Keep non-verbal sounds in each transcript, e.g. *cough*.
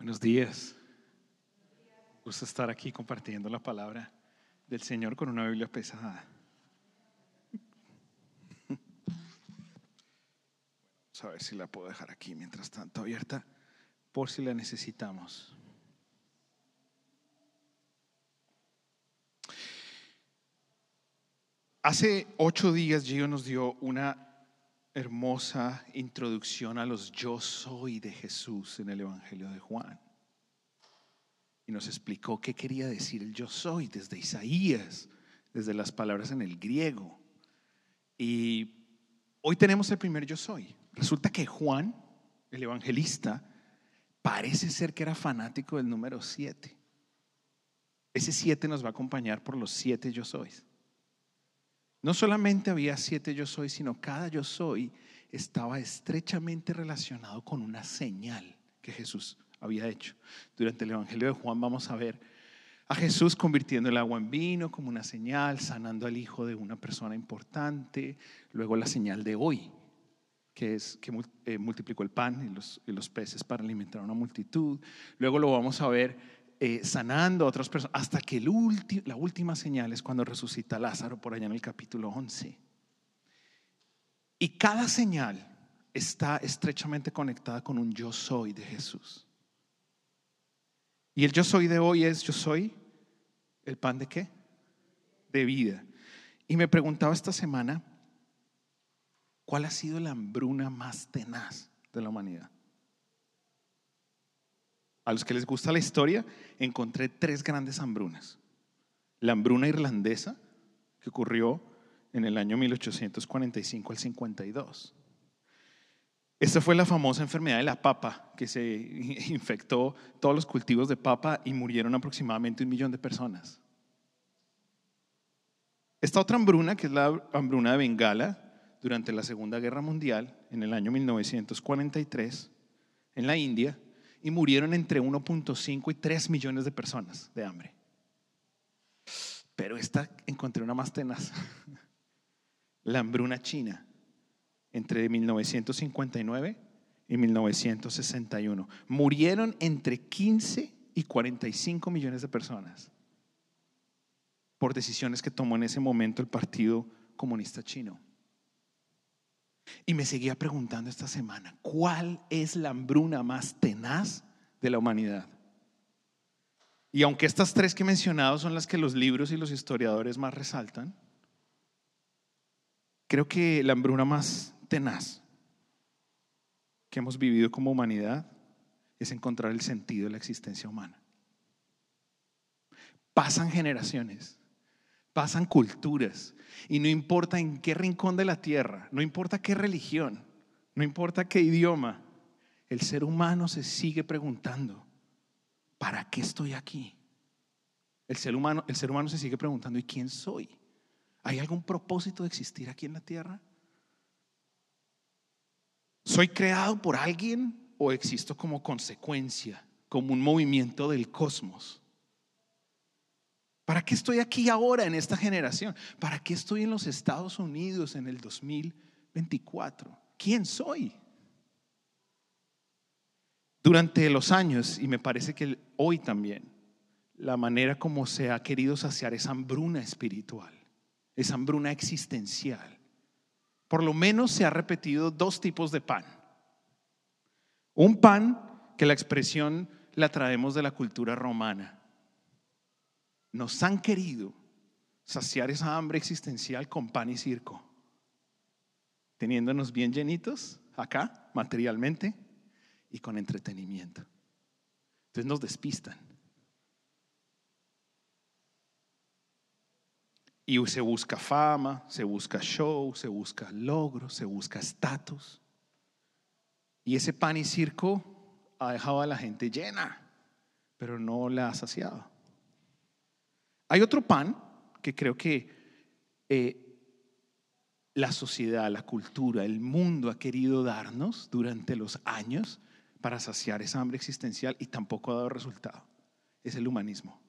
Buenos días. Gusto estar aquí compartiendo la palabra del Señor con una Biblia pesada. Vamos a ver si la puedo dejar aquí mientras tanto abierta por si la necesitamos. Hace ocho días Gio nos dio una hermosa introducción a los yo soy de Jesús en el Evangelio de Juan. Y nos explicó qué quería decir el yo soy desde Isaías, desde las palabras en el griego. Y hoy tenemos el primer yo soy. Resulta que Juan, el evangelista, parece ser que era fanático del número siete. Ese siete nos va a acompañar por los siete yo sois. No solamente había siete yo soy, sino cada yo soy estaba estrechamente relacionado con una señal que Jesús había hecho. Durante el Evangelio de Juan vamos a ver a Jesús convirtiendo el agua en vino como una señal, sanando al hijo de una persona importante, luego la señal de hoy, que es que eh, multiplicó el pan y los, y los peces para alimentar a una multitud. Luego lo vamos a ver eh, sanando a otras personas, hasta que la última señal es cuando resucita Lázaro por allá en el capítulo 11. Y cada señal está estrechamente conectada con un yo soy de Jesús. Y el yo soy de hoy es yo soy el pan de qué? De vida. Y me preguntaba esta semana, ¿cuál ha sido la hambruna más tenaz de la humanidad? A los que les gusta la historia, encontré tres grandes hambrunas. La hambruna irlandesa, que ocurrió en el año 1845 al 52. Esta fue la famosa enfermedad de la papa, que se *laughs* infectó todos los cultivos de papa y murieron aproximadamente un millón de personas. Esta otra hambruna, que es la hambruna de Bengala, durante la Segunda Guerra Mundial, en el año 1943, en la India, y murieron entre 1.5 y 3 millones de personas de hambre. Pero esta encontré una más tenaz. La hambruna china entre 1959 y 1961. Murieron entre 15 y 45 millones de personas por decisiones que tomó en ese momento el Partido Comunista Chino. Y me seguía preguntando esta semana, ¿cuál es la hambruna más tenaz de la humanidad? Y aunque estas tres que he mencionado son las que los libros y los historiadores más resaltan, creo que la hambruna más tenaz que hemos vivido como humanidad es encontrar el sentido de la existencia humana. Pasan generaciones pasan culturas y no importa en qué rincón de la tierra, no importa qué religión, no importa qué idioma, el ser humano se sigue preguntando, ¿para qué estoy aquí? El ser humano, el ser humano se sigue preguntando, ¿y quién soy? ¿Hay algún propósito de existir aquí en la tierra? ¿Soy creado por alguien o existo como consecuencia, como un movimiento del cosmos? ¿Para qué estoy aquí ahora en esta generación? ¿Para qué estoy en los Estados Unidos en el 2024? ¿Quién soy? Durante los años, y me parece que hoy también, la manera como se ha querido saciar esa hambruna espiritual, esa hambruna existencial, por lo menos se ha repetido dos tipos de pan. Un pan que la expresión la traemos de la cultura romana nos han querido saciar esa hambre existencial con pan y circo, teniéndonos bien llenitos acá, materialmente, y con entretenimiento. Entonces nos despistan. Y se busca fama, se busca show, se busca logro, se busca estatus. Y ese pan y circo ha dejado a la gente llena, pero no la ha saciado. Hay otro pan que creo que eh, la sociedad, la cultura, el mundo ha querido darnos durante los años para saciar esa hambre existencial y tampoco ha dado resultado. Es el humanismo.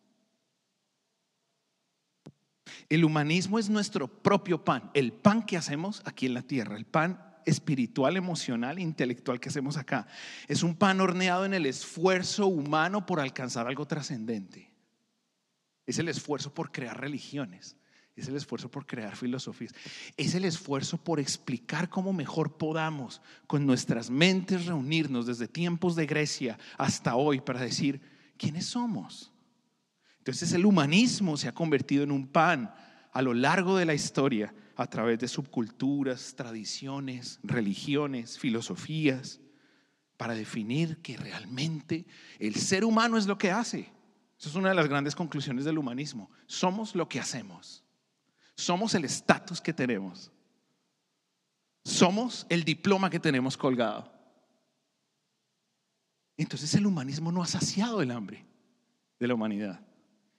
El humanismo es nuestro propio pan, el pan que hacemos aquí en la tierra, el pan espiritual, emocional intelectual que hacemos acá. Es un pan horneado en el esfuerzo humano por alcanzar algo trascendente. Es el esfuerzo por crear religiones. Es el esfuerzo por crear filosofías. Es el esfuerzo por explicar cómo mejor podamos con nuestras mentes reunirnos desde tiempos de Grecia hasta hoy para decir, ¿quiénes somos? Entonces el humanismo se ha convertido en un pan a lo largo de la historia a través de subculturas, tradiciones, religiones, filosofías, para definir que realmente el ser humano es lo que hace. Esa es una de las grandes conclusiones del humanismo. Somos lo que hacemos. Somos el estatus que tenemos. Somos el diploma que tenemos colgado. Entonces el humanismo no ha saciado el hambre de la humanidad.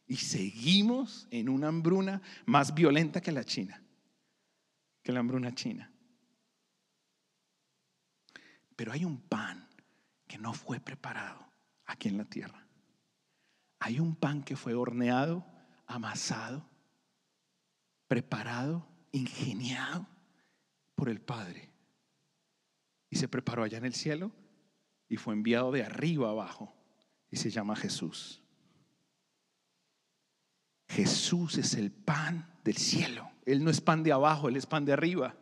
Y seguimos en una hambruna más violenta que la China, que la hambruna china. Pero hay un pan que no fue preparado aquí en la tierra. Hay un pan que fue horneado, amasado, preparado, ingeniado por el Padre. Y se preparó allá en el cielo y fue enviado de arriba abajo. Y se llama Jesús. Jesús es el pan del cielo. Él no es pan de abajo, Él es pan de arriba.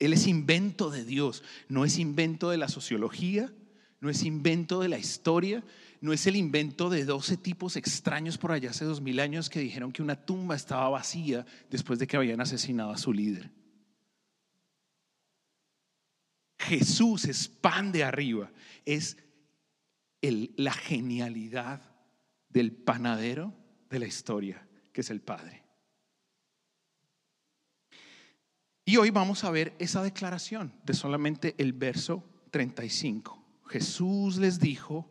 Él es invento de Dios, no es invento de la sociología, no es invento de la historia, no es el invento de 12 tipos extraños por allá hace dos mil años que dijeron que una tumba estaba vacía después de que habían asesinado a su líder. Jesús es pan de arriba, es la genialidad del panadero de la historia, que es el Padre. Y hoy vamos a ver esa declaración de solamente el verso 35. Jesús les dijo,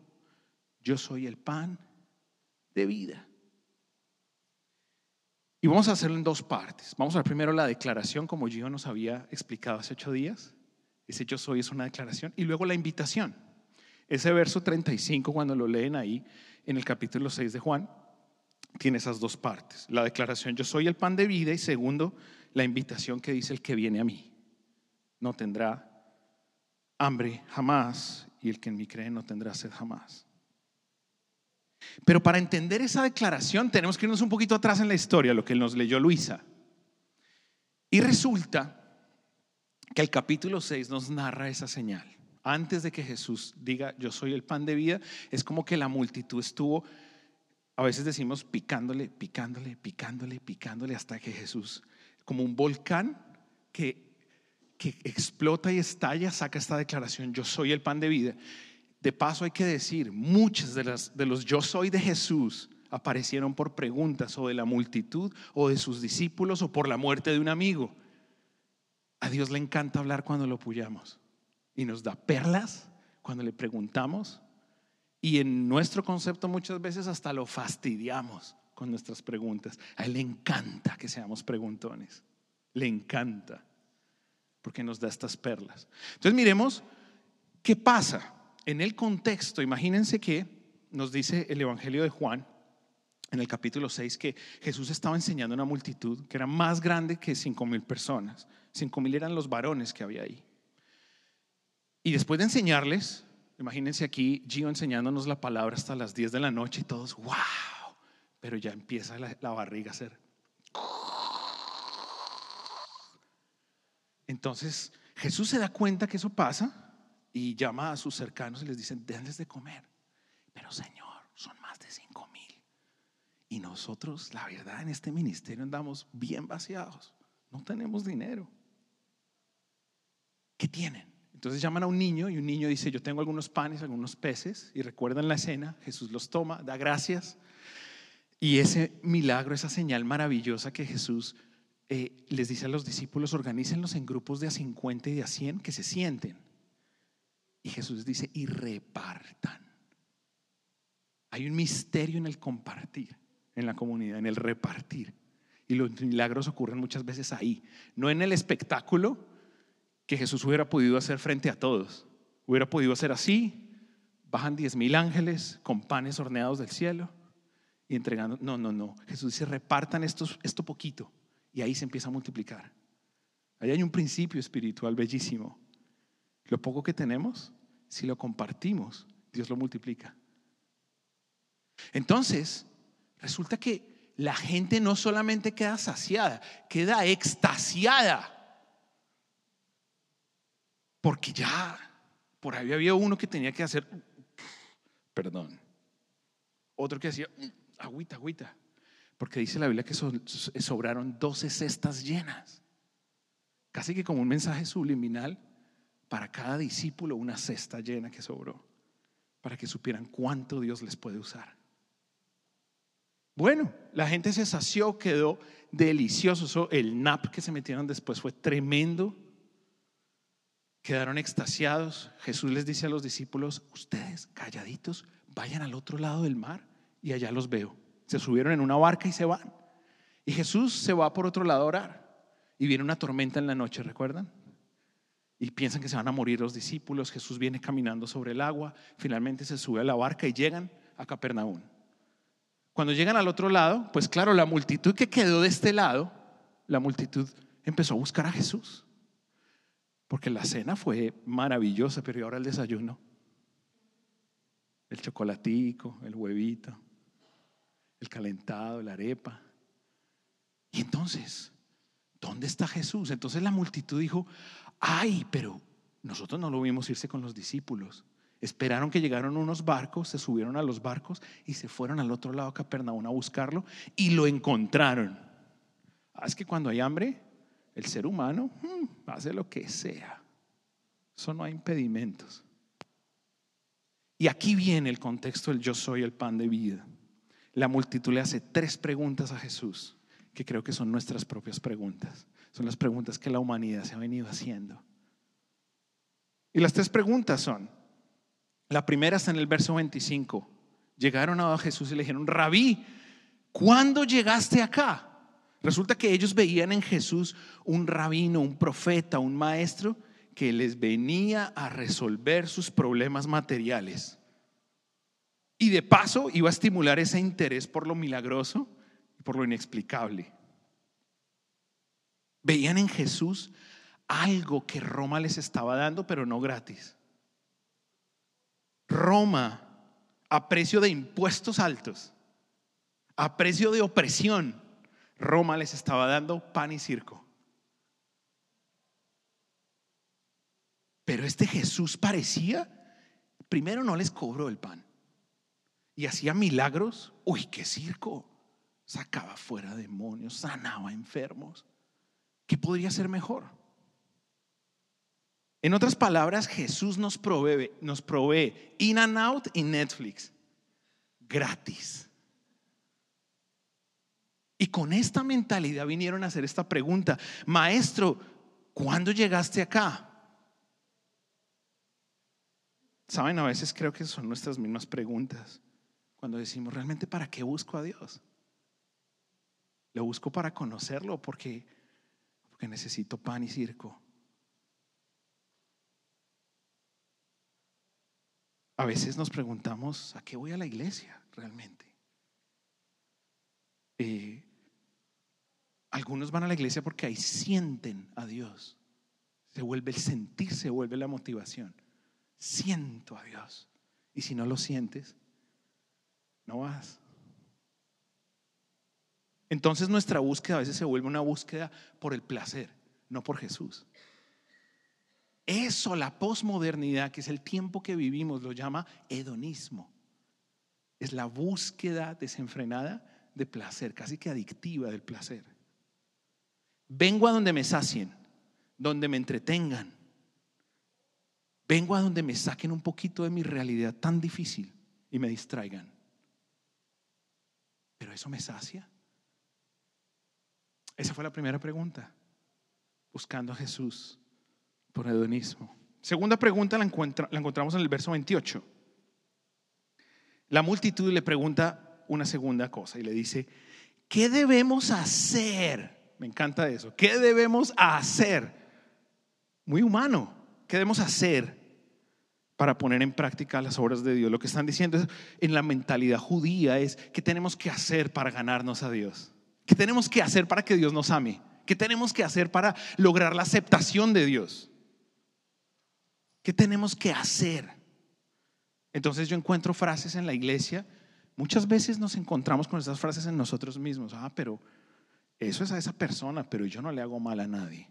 yo soy el pan de vida. Y vamos a hacerlo en dos partes. Vamos a ver primero la declaración, como yo nos había explicado hace ocho días. Ese yo soy es una declaración. Y luego la invitación. Ese verso 35, cuando lo leen ahí en el capítulo 6 de Juan, tiene esas dos partes. La declaración, yo soy el pan de vida. Y segundo, la invitación que dice el que viene a mí. No tendrá hambre jamás y el que en mí cree no tendrá sed jamás. Pero para entender esa declaración tenemos que irnos un poquito atrás en la historia, lo que nos leyó Luisa. Y resulta que el capítulo 6 nos narra esa señal. Antes de que Jesús diga, yo soy el pan de vida, es como que la multitud estuvo, a veces decimos, picándole, picándole, picándole, picándole, hasta que Jesús, como un volcán que que explota y estalla, saca esta declaración, yo soy el pan de vida. De paso hay que decir, muchas de, las, de los yo soy de Jesús aparecieron por preguntas o de la multitud o de sus discípulos o por la muerte de un amigo. A Dios le encanta hablar cuando lo apoyamos y nos da perlas cuando le preguntamos y en nuestro concepto muchas veces hasta lo fastidiamos con nuestras preguntas. A Él le encanta que seamos preguntones, le encanta porque nos da estas perlas. Entonces miremos qué pasa en el contexto. Imagínense que nos dice el Evangelio de Juan en el capítulo 6 que Jesús estaba enseñando a una multitud que era más grande que cinco mil personas. Cinco mil eran los varones que había ahí. Y después de enseñarles, imagínense aquí Gio enseñándonos la palabra hasta las 10 de la noche y todos, wow, pero ya empieza la, la barriga a ser Entonces Jesús se da cuenta que eso pasa y llama a sus cercanos y les dice, denles de comer. Pero Señor, son más de cinco mil. Y nosotros, la verdad, en este ministerio andamos bien vaciados. No tenemos dinero. ¿Qué tienen? Entonces llaman a un niño y un niño dice, yo tengo algunos panes, algunos peces. Y recuerdan la escena, Jesús los toma, da gracias. Y ese milagro, esa señal maravillosa que Jesús eh, les dice a los discípulos, organícenlos en grupos de a 50 y de a 100 que se sienten. Y Jesús dice, y repartan. Hay un misterio en el compartir, en la comunidad, en el repartir. Y los milagros ocurren muchas veces ahí, no en el espectáculo que Jesús hubiera podido hacer frente a todos. Hubiera podido hacer así, bajan diez mil ángeles con panes horneados del cielo y entregando. No, no, no. Jesús dice, repartan estos, esto poquito y ahí se empieza a multiplicar. Ahí hay un principio espiritual bellísimo. Lo poco que tenemos, si lo compartimos, Dios lo multiplica. Entonces, resulta que la gente no solamente queda saciada, queda extasiada. Porque ya por ahí había uno que tenía que hacer, perdón, otro que hacía, agüita, agüita. Porque dice la Biblia que sobraron 12 cestas llenas. Casi que como un mensaje subliminal para cada discípulo, una cesta llena que sobró. Para que supieran cuánto Dios les puede usar. Bueno, la gente se sació, quedó delicioso. El nap que se metieron después fue tremendo. Quedaron extasiados. Jesús les dice a los discípulos, ustedes calladitos, vayan al otro lado del mar y allá los veo. Se subieron en una barca y se van. Y Jesús se va por otro lado a orar. Y viene una tormenta en la noche, ¿recuerdan? Y piensan que se van a morir los discípulos. Jesús viene caminando sobre el agua. Finalmente se sube a la barca y llegan a Capernaum. Cuando llegan al otro lado, pues claro, la multitud que quedó de este lado, la multitud empezó a buscar a Jesús. Porque la cena fue maravillosa, pero ahora el desayuno? El chocolatico, el huevito, el calentado, la arepa. Y entonces, ¿dónde está Jesús? Entonces la multitud dijo, ay, pero nosotros no lo vimos irse con los discípulos. Esperaron que llegaron unos barcos, se subieron a los barcos y se fueron al otro lado de Capernaum a buscarlo y lo encontraron. Ah, es que cuando hay hambre, el ser humano hmm, hace lo que sea. Eso no hay impedimentos. Y aquí viene el contexto del yo soy el pan de vida. La multitud le hace tres preguntas a Jesús, que creo que son nuestras propias preguntas. Son las preguntas que la humanidad se ha venido haciendo. Y las tres preguntas son, la primera está en el verso 25. Llegaron a Jesús y le dijeron, rabí, ¿cuándo llegaste acá? Resulta que ellos veían en Jesús un rabino, un profeta, un maestro que les venía a resolver sus problemas materiales. Y de paso iba a estimular ese interés por lo milagroso por lo inexplicable. Veían en Jesús algo que Roma les estaba dando, pero no gratis. Roma a precio de impuestos altos, a precio de opresión, Roma les estaba dando pan y circo. Pero este Jesús parecía, primero no les cobró el pan y hacía milagros. Uy, qué circo. Sacaba fuera demonios, sanaba enfermos. ¿Qué podría ser mejor? En otras palabras, Jesús nos provee, nos provee In and Out y Netflix gratis. Y con esta mentalidad vinieron a hacer esta pregunta, maestro, ¿cuándo llegaste acá? Saben, a veces creo que son nuestras mismas preguntas. Cuando decimos, ¿realmente para qué busco a Dios? ¿Lo busco para conocerlo porque, porque necesito pan y circo? A veces nos preguntamos, ¿a qué voy a la iglesia realmente? Eh, algunos van a la iglesia porque ahí sienten a Dios. Se vuelve el sentir, se vuelve la motivación. Siento a Dios. Y si no lo sientes, no vas. Entonces nuestra búsqueda a veces se vuelve una búsqueda por el placer, no por Jesús. Eso, la posmodernidad, que es el tiempo que vivimos, lo llama hedonismo. Es la búsqueda desenfrenada de placer, casi que adictiva del placer. Vengo a donde me sacien, donde me entretengan. Vengo a donde me saquen un poquito de mi realidad tan difícil y me distraigan. Pero eso me sacia. Esa fue la primera pregunta, buscando a Jesús por hedonismo. Segunda pregunta la, encontramos en el verso 28. La multitud le pregunta una segunda cosa y le dice, ¿qué debemos hacer? Me encanta eso. ¿Qué debemos hacer? Muy humano. ¿Qué debemos hacer para poner en práctica las obras de Dios? Lo que están diciendo es, en la mentalidad judía es, ¿qué tenemos que hacer para ganarnos a Dios? ¿Qué tenemos que hacer para que Dios nos ame? ¿Qué tenemos que hacer para lograr la aceptación de Dios? ¿Qué tenemos que hacer? Entonces yo encuentro frases en la iglesia. Muchas veces nos encontramos con esas frases en nosotros mismos. Ah, pero eso es a esa persona, pero yo no le hago mal a nadie.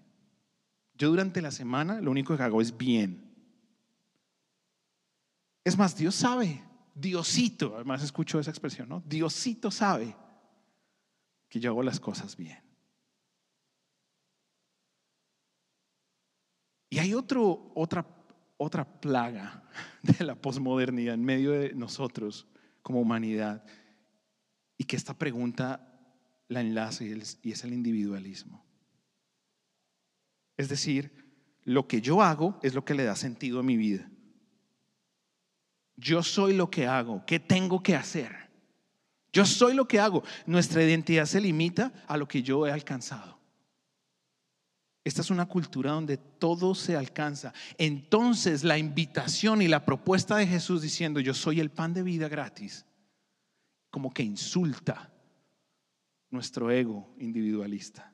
Yo durante la semana lo único que hago es bien. Es más, Dios sabe, Diosito, además escucho esa expresión, ¿no? Diosito sabe que yo hago las cosas bien. Y hay otro, otra, otra plaga *laughs* de la posmodernidad en medio de nosotros como humanidad y que esta pregunta la enlace y es el individualismo. Es decir, lo que yo hago es lo que le da sentido a mi vida. Yo soy lo que hago. ¿Qué tengo que hacer? Yo soy lo que hago. Nuestra identidad se limita a lo que yo he alcanzado. Esta es una cultura donde todo se alcanza. Entonces la invitación y la propuesta de Jesús diciendo yo soy el pan de vida gratis, como que insulta nuestro ego individualista.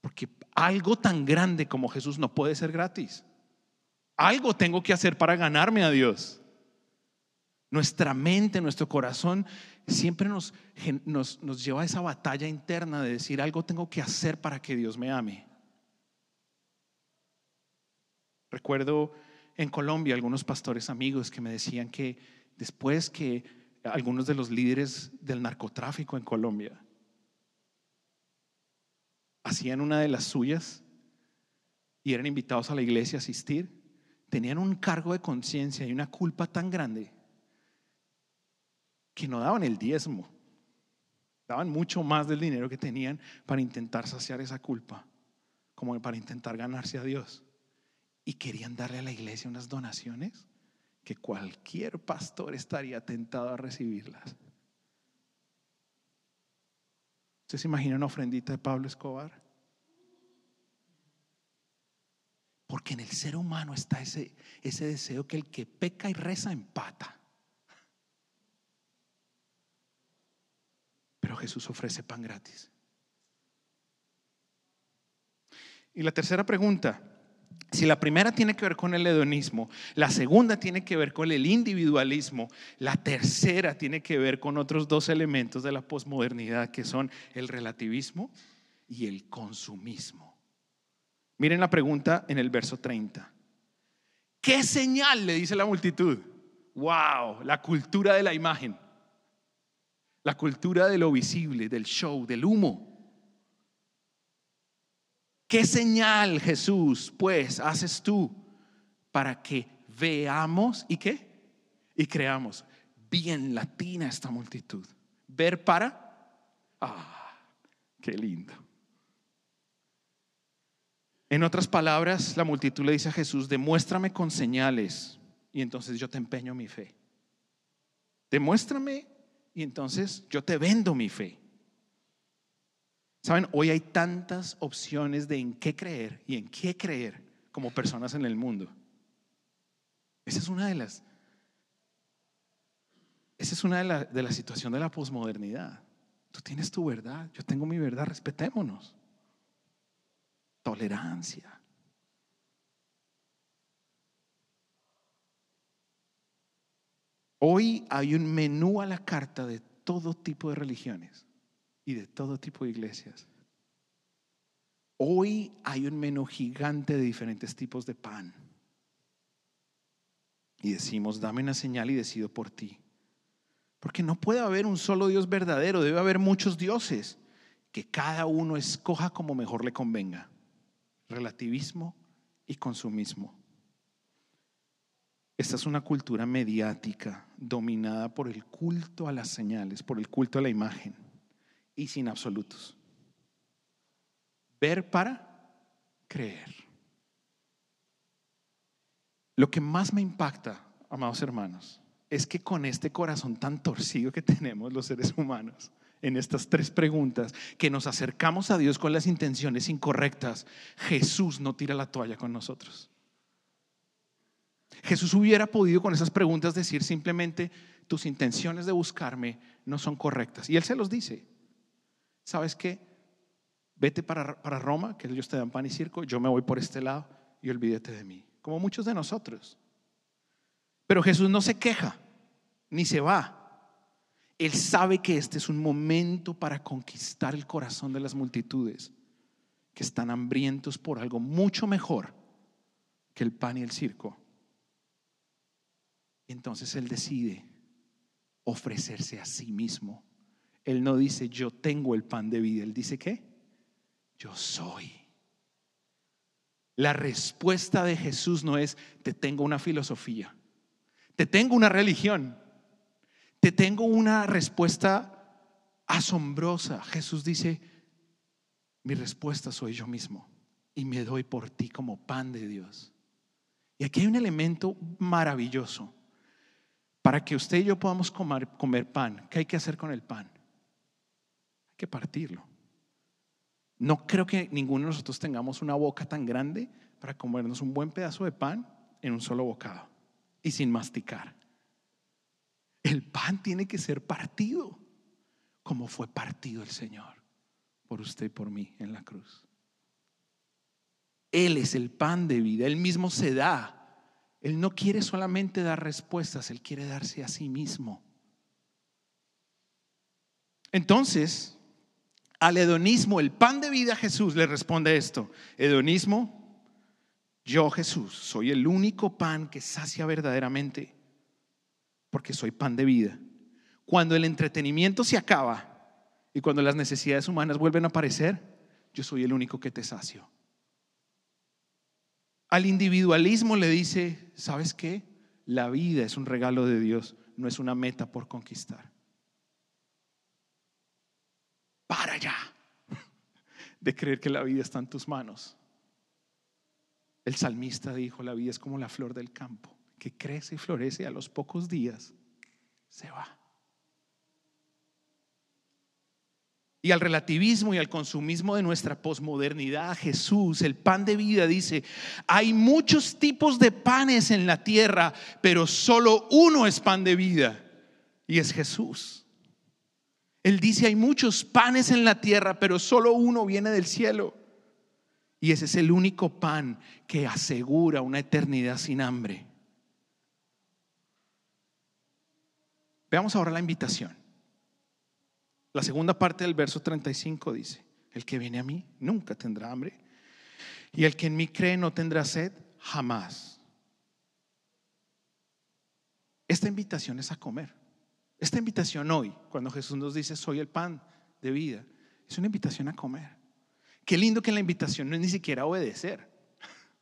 Porque algo tan grande como Jesús no puede ser gratis. Algo tengo que hacer para ganarme a Dios. Nuestra mente, nuestro corazón siempre nos, nos, lleva a esa batalla interna de decir algo tengo que hacer para que Dios me ame. Recuerdo en Colombia algunos pastores amigos que me decían que después que algunos de los líderes del narcotráfico en Colombia hacían una de las suyas y eran invitados a la iglesia a asistir, tenían un cargo de conciencia y una culpa tan grande que no daban el diezmo, daban mucho más del dinero que tenían para intentar saciar esa culpa, como para intentar ganarse a Dios. Y querían darle a la iglesia unas donaciones que cualquier pastor estaría tentado a recibirlas. ¿Usted se imagina una ofrendita de Pablo Escobar? Porque en el ser humano está ese, ese deseo que el que peca y reza empata. Pero Jesús ofrece pan gratis. Y la tercera pregunta, si la primera tiene que ver con el hedonismo, la segunda tiene que ver con el individualismo, la tercera tiene que ver con otros dos elementos de la posmodernidad que son el relativismo y el consumismo. Miren la pregunta en el verso 30. ¿Qué señal le dice la multitud? Wow, la cultura de la imagen. La cultura de lo visible, del show, del humo. ¿Qué señal, Jesús, pues, haces tú para que veamos y qué? Y creamos. Bien latina esta multitud. Ver para. Ah, qué lindo. En otras palabras, la multitud le dice a Jesús, demuéstrame con señales y entonces yo te empeño mi fe. Demuéstrame y entonces yo te vendo mi fe. Saben, hoy hay tantas opciones de en qué creer y en qué creer como personas en el mundo. Esa es una de las esa es una de las de la situación de la posmodernidad. Tú tienes tu verdad, yo tengo mi verdad, respetémonos. Tolerancia. Hoy hay un menú a la carta de todo tipo de religiones y de todo tipo de iglesias. Hoy hay un menú gigante de diferentes tipos de pan. Y decimos, dame una señal y decido por ti. Porque no puede haber un solo Dios verdadero, debe haber muchos dioses, que cada uno escoja como mejor le convenga. Relativismo y consumismo. Esta es una cultura mediática dominada por el culto a las señales, por el culto a la imagen y sin absolutos. Ver para creer. Lo que más me impacta, amados hermanos, es que con este corazón tan torcido que tenemos los seres humanos, en estas tres preguntas, que nos acercamos a Dios con las intenciones incorrectas, Jesús no tira la toalla con nosotros. Jesús hubiera podido con esas preguntas decir simplemente, tus intenciones de buscarme no son correctas. Y Él se los dice. ¿Sabes qué? vete para, para Roma, que ellos te dan pan y circo, yo me voy por este lado y olvídate de mí, como muchos de nosotros. Pero Jesús no se queja, ni se va. Él sabe que este es un momento para conquistar el corazón de las multitudes que están hambrientos por algo mucho mejor que el pan y el circo. Entonces Él decide ofrecerse a sí mismo. Él no dice, yo tengo el pan de vida. Él dice, ¿qué? Yo soy. La respuesta de Jesús no es, te tengo una filosofía, te tengo una religión, te tengo una respuesta asombrosa. Jesús dice, mi respuesta soy yo mismo y me doy por ti como pan de Dios. Y aquí hay un elemento maravilloso. Para que usted y yo podamos comer, pan, ¿qué hay que hacer con el pan? Hay que partirlo. No creo que ninguno de nosotros tengamos una boca tan grande para comernos un buen pedazo de pan en un solo bocado y sin masticar. El pan tiene que ser partido como fue partido el Señor por usted y por mí en la cruz. Él es el pan de vida, Él mismo se da. Él no quiere solamente dar respuestas, Él quiere darse a sí mismo. Entonces, al hedonismo, el pan de vida Jesús le responde esto. Hedonismo, yo Jesús soy el único pan que sacia verdaderamente, porque soy pan de vida. Cuando el entretenimiento se acaba y cuando las necesidades humanas vuelven a aparecer, yo soy el único que te sacio. Al individualismo le dice, ¿sabes qué? La vida es un regalo de Dios, no es una meta por conquistar. para allá *laughs* de creer que la vida está en tus manos. El salmista dijo, la vida es como la flor del campo, que crece y florece y a los pocos días se va. Y al relativismo y al consumismo de nuestra posmodernidad, Jesús, el pan de vida, dice, hay muchos tipos de panes en la tierra, pero solo uno es pan de vida, y es Jesús. Él dice, hay muchos panes en la tierra, pero solo uno viene del cielo. Y ese es el único pan que asegura una eternidad sin hambre. Veamos ahora la invitación. La segunda parte del verso 35 dice, el que viene a mí nunca tendrá hambre. Y el que en mí cree no tendrá sed jamás. Esta invitación es a comer. Esta invitación hoy, cuando Jesús nos dice, soy el pan de vida, es una invitación a comer. Qué lindo que la invitación no es ni siquiera obedecer.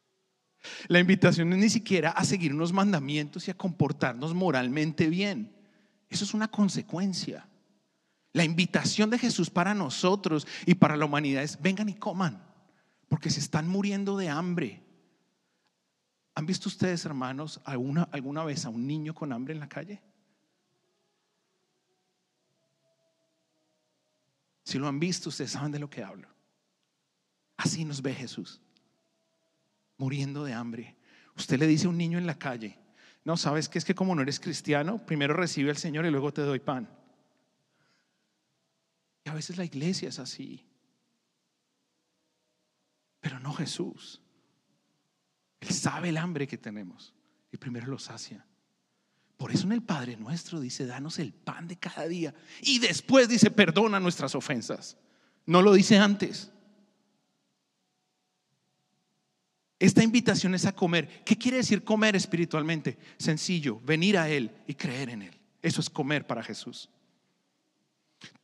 *laughs* La invitación no es ni siquiera a seguir unos mandamientos y a comportarnos moralmente bien. Eso es una consecuencia. La invitación de Jesús para nosotros y para la humanidad es, vengan y coman, porque se están muriendo de hambre. ¿Han visto ustedes, hermanos, alguna, alguna vez a un niño con hambre en la calle? Si lo han visto, ustedes saben de lo que hablo. Así nos ve Jesús, muriendo de hambre. Usted le dice a un niño en la calle, no, sabes que es que como no eres cristiano, primero recibe al Señor y luego te doy pan. A veces la iglesia es así. Pero no Jesús. Él sabe el hambre que tenemos y primero lo sacia. Por eso en el Padre nuestro dice, danos el pan de cada día. Y después dice, perdona nuestras ofensas. No lo dice antes. Esta invitación es a comer. ¿Qué quiere decir comer espiritualmente? Sencillo, venir a Él y creer en Él. Eso es comer para Jesús.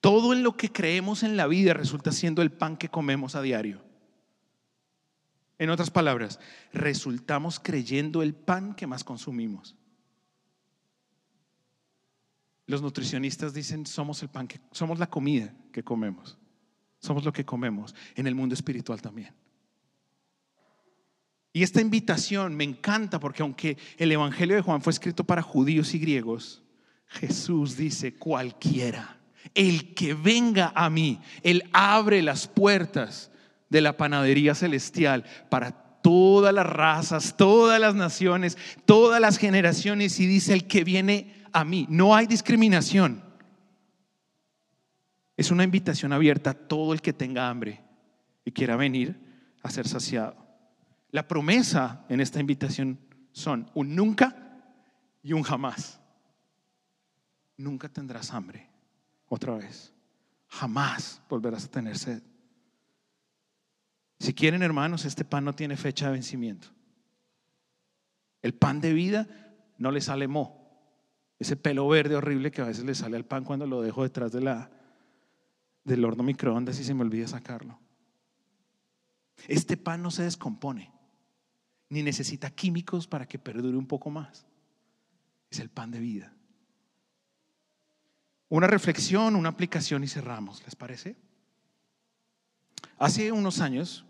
Todo en lo que creemos en la vida resulta siendo el pan que comemos a diario. En otras palabras, resultamos creyendo el pan que más consumimos. Los nutricionistas dicen, somos el pan que somos la comida que comemos. Somos lo que comemos en el mundo espiritual también. Y esta invitación me encanta porque aunque el Evangelio de Juan fue escrito para judíos y griegos, Jesús dice, cualquiera, el que venga a mí, Él abre las puertas de la panadería celestial para todas las razas, todas las naciones, todas las generaciones y dice, el que viene a mí. No hay discriminación. Es una invitación abierta a todo el que tenga hambre y quiera venir a ser saciado. La promesa en esta invitación son un nunca y un jamás. Nunca tendrás hambre otra vez. Jamás volverás a tener sed. Si quieren, hermanos, este pan no tiene fecha de vencimiento. El pan de vida no le sale mo. Ese pelo verde horrible que a veces le sale al pan cuando lo dejo detrás de la, del horno microondas y se me olvida sacarlo. Este pan no se descompone, ni necesita químicos para que perdure un poco más. Es el pan de vida. Una reflexión, una aplicación y cerramos, ¿les parece? Hace unos años,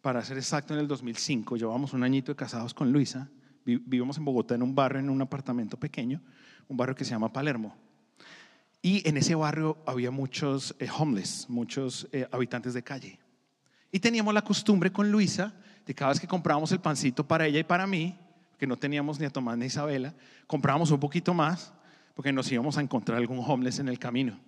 para ser exacto en el 2005, llevamos un añito de casados con Luisa, vivimos en Bogotá en un barrio, en un apartamento pequeño, un barrio que se llama Palermo. Y en ese barrio había muchos eh, homeless, muchos eh, habitantes de calle. Y teníamos la costumbre con Luisa de cada vez que comprábamos el pancito para ella y para mí, que no teníamos ni a Tomás ni a Isabela, comprábamos un poquito más porque nos íbamos a encontrar algún homeless en el camino.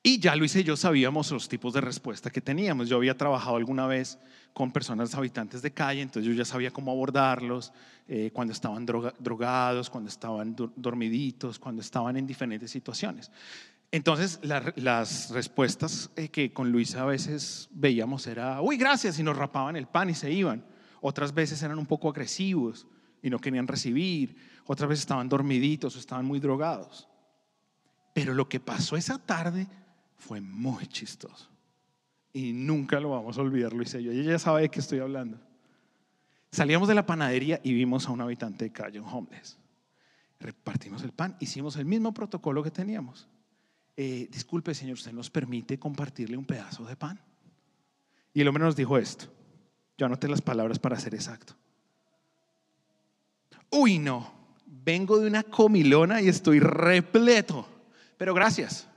Y ya Luis y yo sabíamos los tipos de respuesta que teníamos. Yo había trabajado alguna vez con personas habitantes de calle, entonces yo ya sabía cómo abordarlos eh, cuando estaban drogados, cuando estaban dormiditos, cuando estaban en diferentes situaciones. Entonces las respuestas eh, que con Luisa a veces veíamos era, uy, gracias, y nos rapaban el pan y se iban. Otras veces eran un poco agresivos y no querían recibir. Otras veces estaban dormiditos o estaban muy drogados. Pero lo que pasó esa tarde fue muy chistoso. Y nunca lo vamos a olvidar, Luis. Ella ya sabe de qué estoy hablando. Salíamos de la panadería y vimos a un habitante de calle, un homeless. Repartimos el pan, hicimos el mismo protocolo que teníamos. Eh, disculpe, señor, ¿usted nos permite compartirle un pedazo de pan? Y el hombre nos dijo esto. Yo anoté las palabras para ser exacto. Uy, no, vengo de una comilona y estoy repleto, pero gracias.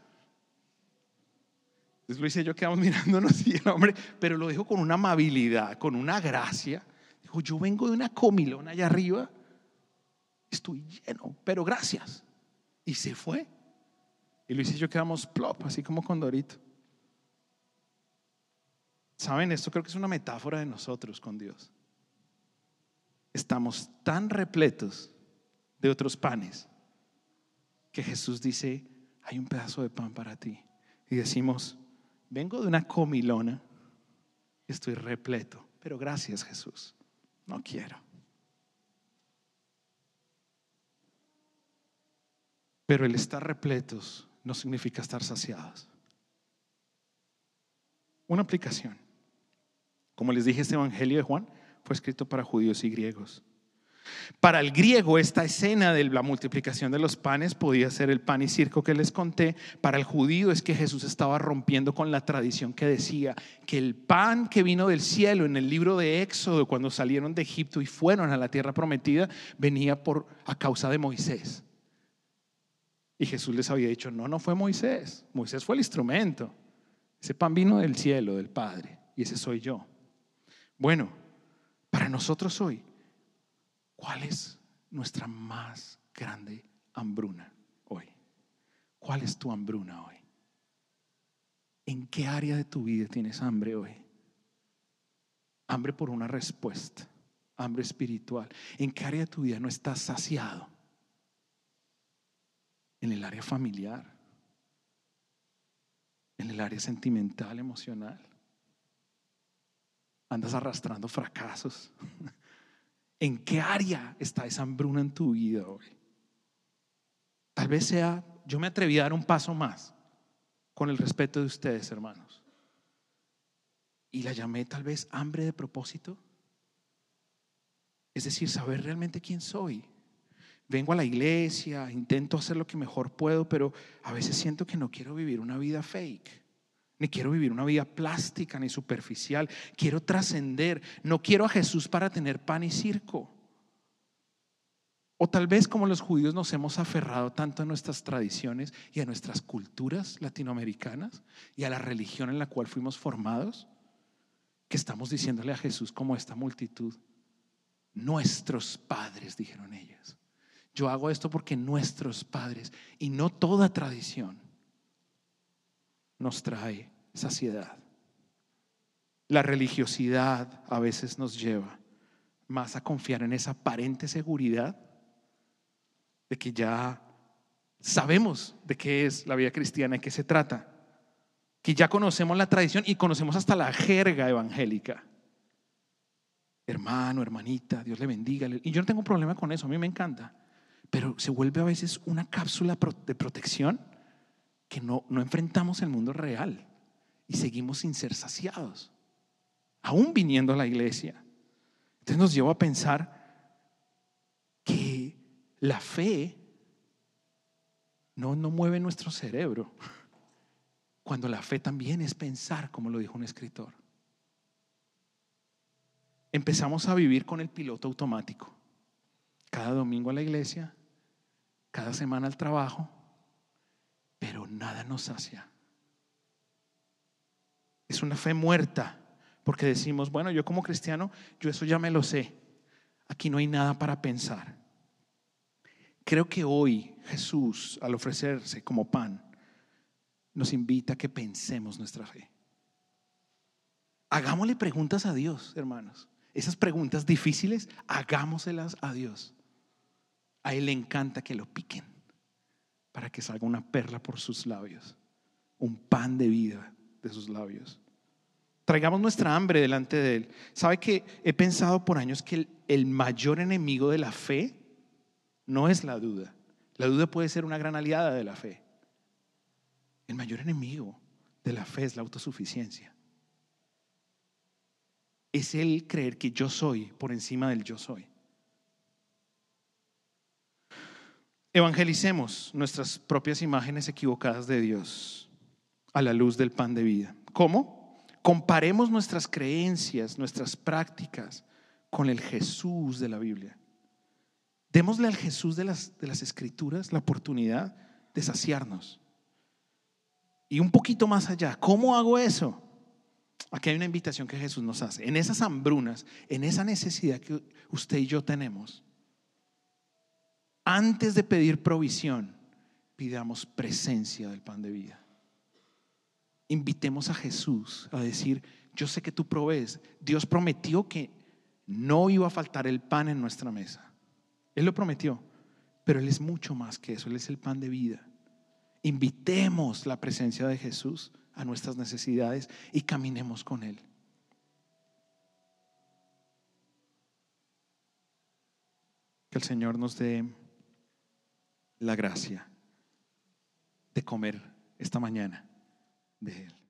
Entonces Luis y yo quedamos *laughs* mirándonos y el hombre, pero lo dijo con una amabilidad, con una gracia. Dijo, yo vengo de una comilona allá arriba, estoy lleno, pero gracias. Y se fue. Y Luis y yo quedamos plop, así como con Dorito. ¿Saben? Esto creo que es una metáfora de nosotros con Dios. Estamos tan repletos de otros panes que Jesús dice, hay un pedazo de pan para ti. Y decimos, vengo de una comilona, estoy repleto, pero gracias Jesús, no quiero. Pero el estar repletos no significa estar saciados. Una aplicación. Como les dije, este Evangelio de Juan fue escrito para judíos y griegos. Para el griego, esta escena de la multiplicación de los panes podía ser el pan y circo que les conté. Para el judío es que Jesús estaba rompiendo con la tradición que decía que el pan que vino del cielo en el libro de Éxodo, cuando salieron de Egipto y fueron a la tierra prometida, venía por a causa de Moisés. Y Jesús les había dicho, no, no fue Moisés. Moisés fue el instrumento. Ese pan vino del cielo, del Padre, y ese soy yo. Bueno, para nosotros hoy ¿Cuál es nuestra más grande hambruna hoy? ¿Cuál es tu hambruna hoy? ¿En qué área de tu vida tienes hambre hoy? Hambre por una respuesta, hambre espiritual. ¿En qué área de tu vida no estás saciado? En el área familiar, en el área sentimental, emocional. Andas arrastrando fracasos. *laughs* ¿En qué área está esa hambruna en tu vida hoy? Tal vez sea, yo me atreví a dar un paso más con el respeto de ustedes, hermanos. Y la llamé tal vez hambre de propósito. Es decir, saber realmente quién soy. Vengo a la iglesia, intento hacer lo que mejor puedo, pero a veces siento que no quiero vivir una vida fake ni quiero vivir una vida plástica ni superficial. Quiero trascender. No quiero a Jesús para tener pan y circo. O tal vez como los judíos nos hemos aferrado tanto a nuestras tradiciones y a nuestras culturas latinoamericanas y a la religión en la cual fuimos formados, que estamos diciéndole a Jesús como esta multitud, nuestros padres, dijeron ellas. Yo hago esto porque nuestros padres y no toda tradición nos trae saciedad. La religiosidad a veces nos lleva más a confiar en esa aparente seguridad de que ya sabemos de qué es la vida cristiana y qué se trata, que ya conocemos la tradición y conocemos hasta la jerga evangélica. Hermano, hermanita, Dios le bendiga. Y yo no tengo problema con eso, a mí me encanta. Pero se vuelve a veces una cápsula de protección que no, no enfrentamos el mundo real y seguimos sin ser saciados, aún viniendo a la iglesia. Entonces nos lleva a pensar que la fe no, no mueve nuestro cerebro, cuando la fe también es pensar, como lo dijo un escritor. Empezamos a vivir con el piloto automático. Cada domingo a la iglesia, cada semana al trabajo, pero nada nos sacia. Es una fe muerta, porque decimos, bueno, yo como cristiano, yo eso ya me lo sé. Aquí no hay nada para pensar. Creo que hoy Jesús, al ofrecerse como pan, nos invita a que pensemos nuestra fe. Hagámosle preguntas a Dios, hermanos. Esas preguntas difíciles, hagámoselas a Dios. A Él le encanta que lo piquen para que salga una perla por sus labios, un pan de vida de sus labios. Traigamos nuestra hambre delante de Él. ¿Sabe que he pensado por años que el, mayor enemigo de la fe no es la duda? La duda puede ser una gran aliada de la fe. El mayor enemigo de la fe es la autosuficiencia. Es el creer que yo soy por encima del yo soy. Evangelicemos nuestras propias imágenes equivocadas de Dios a la luz del pan de vida. ¿Cómo? Comparemos nuestras creencias, nuestras prácticas con el Jesús de la Biblia. Démosle al Jesús de las, de las Escrituras la oportunidad de saciarnos. Y un poquito más allá, ¿cómo hago eso? Aquí hay una invitación que Jesús nos hace. En esas hambrunas, en esa necesidad que usted y yo tenemos, antes de pedir provisión, pidamos presencia del pan de vida invitemos a Jesús a decir, yo sé que tú provees. Dios prometió que no iba a faltar el pan en nuestra mesa. Él lo prometió, pero Él es mucho más que eso, Él es el pan de vida. Invitemos la presencia de Jesús a nuestras necesidades y caminemos con Él. Que el Señor nos dé la gracia de comer esta mañana de Él.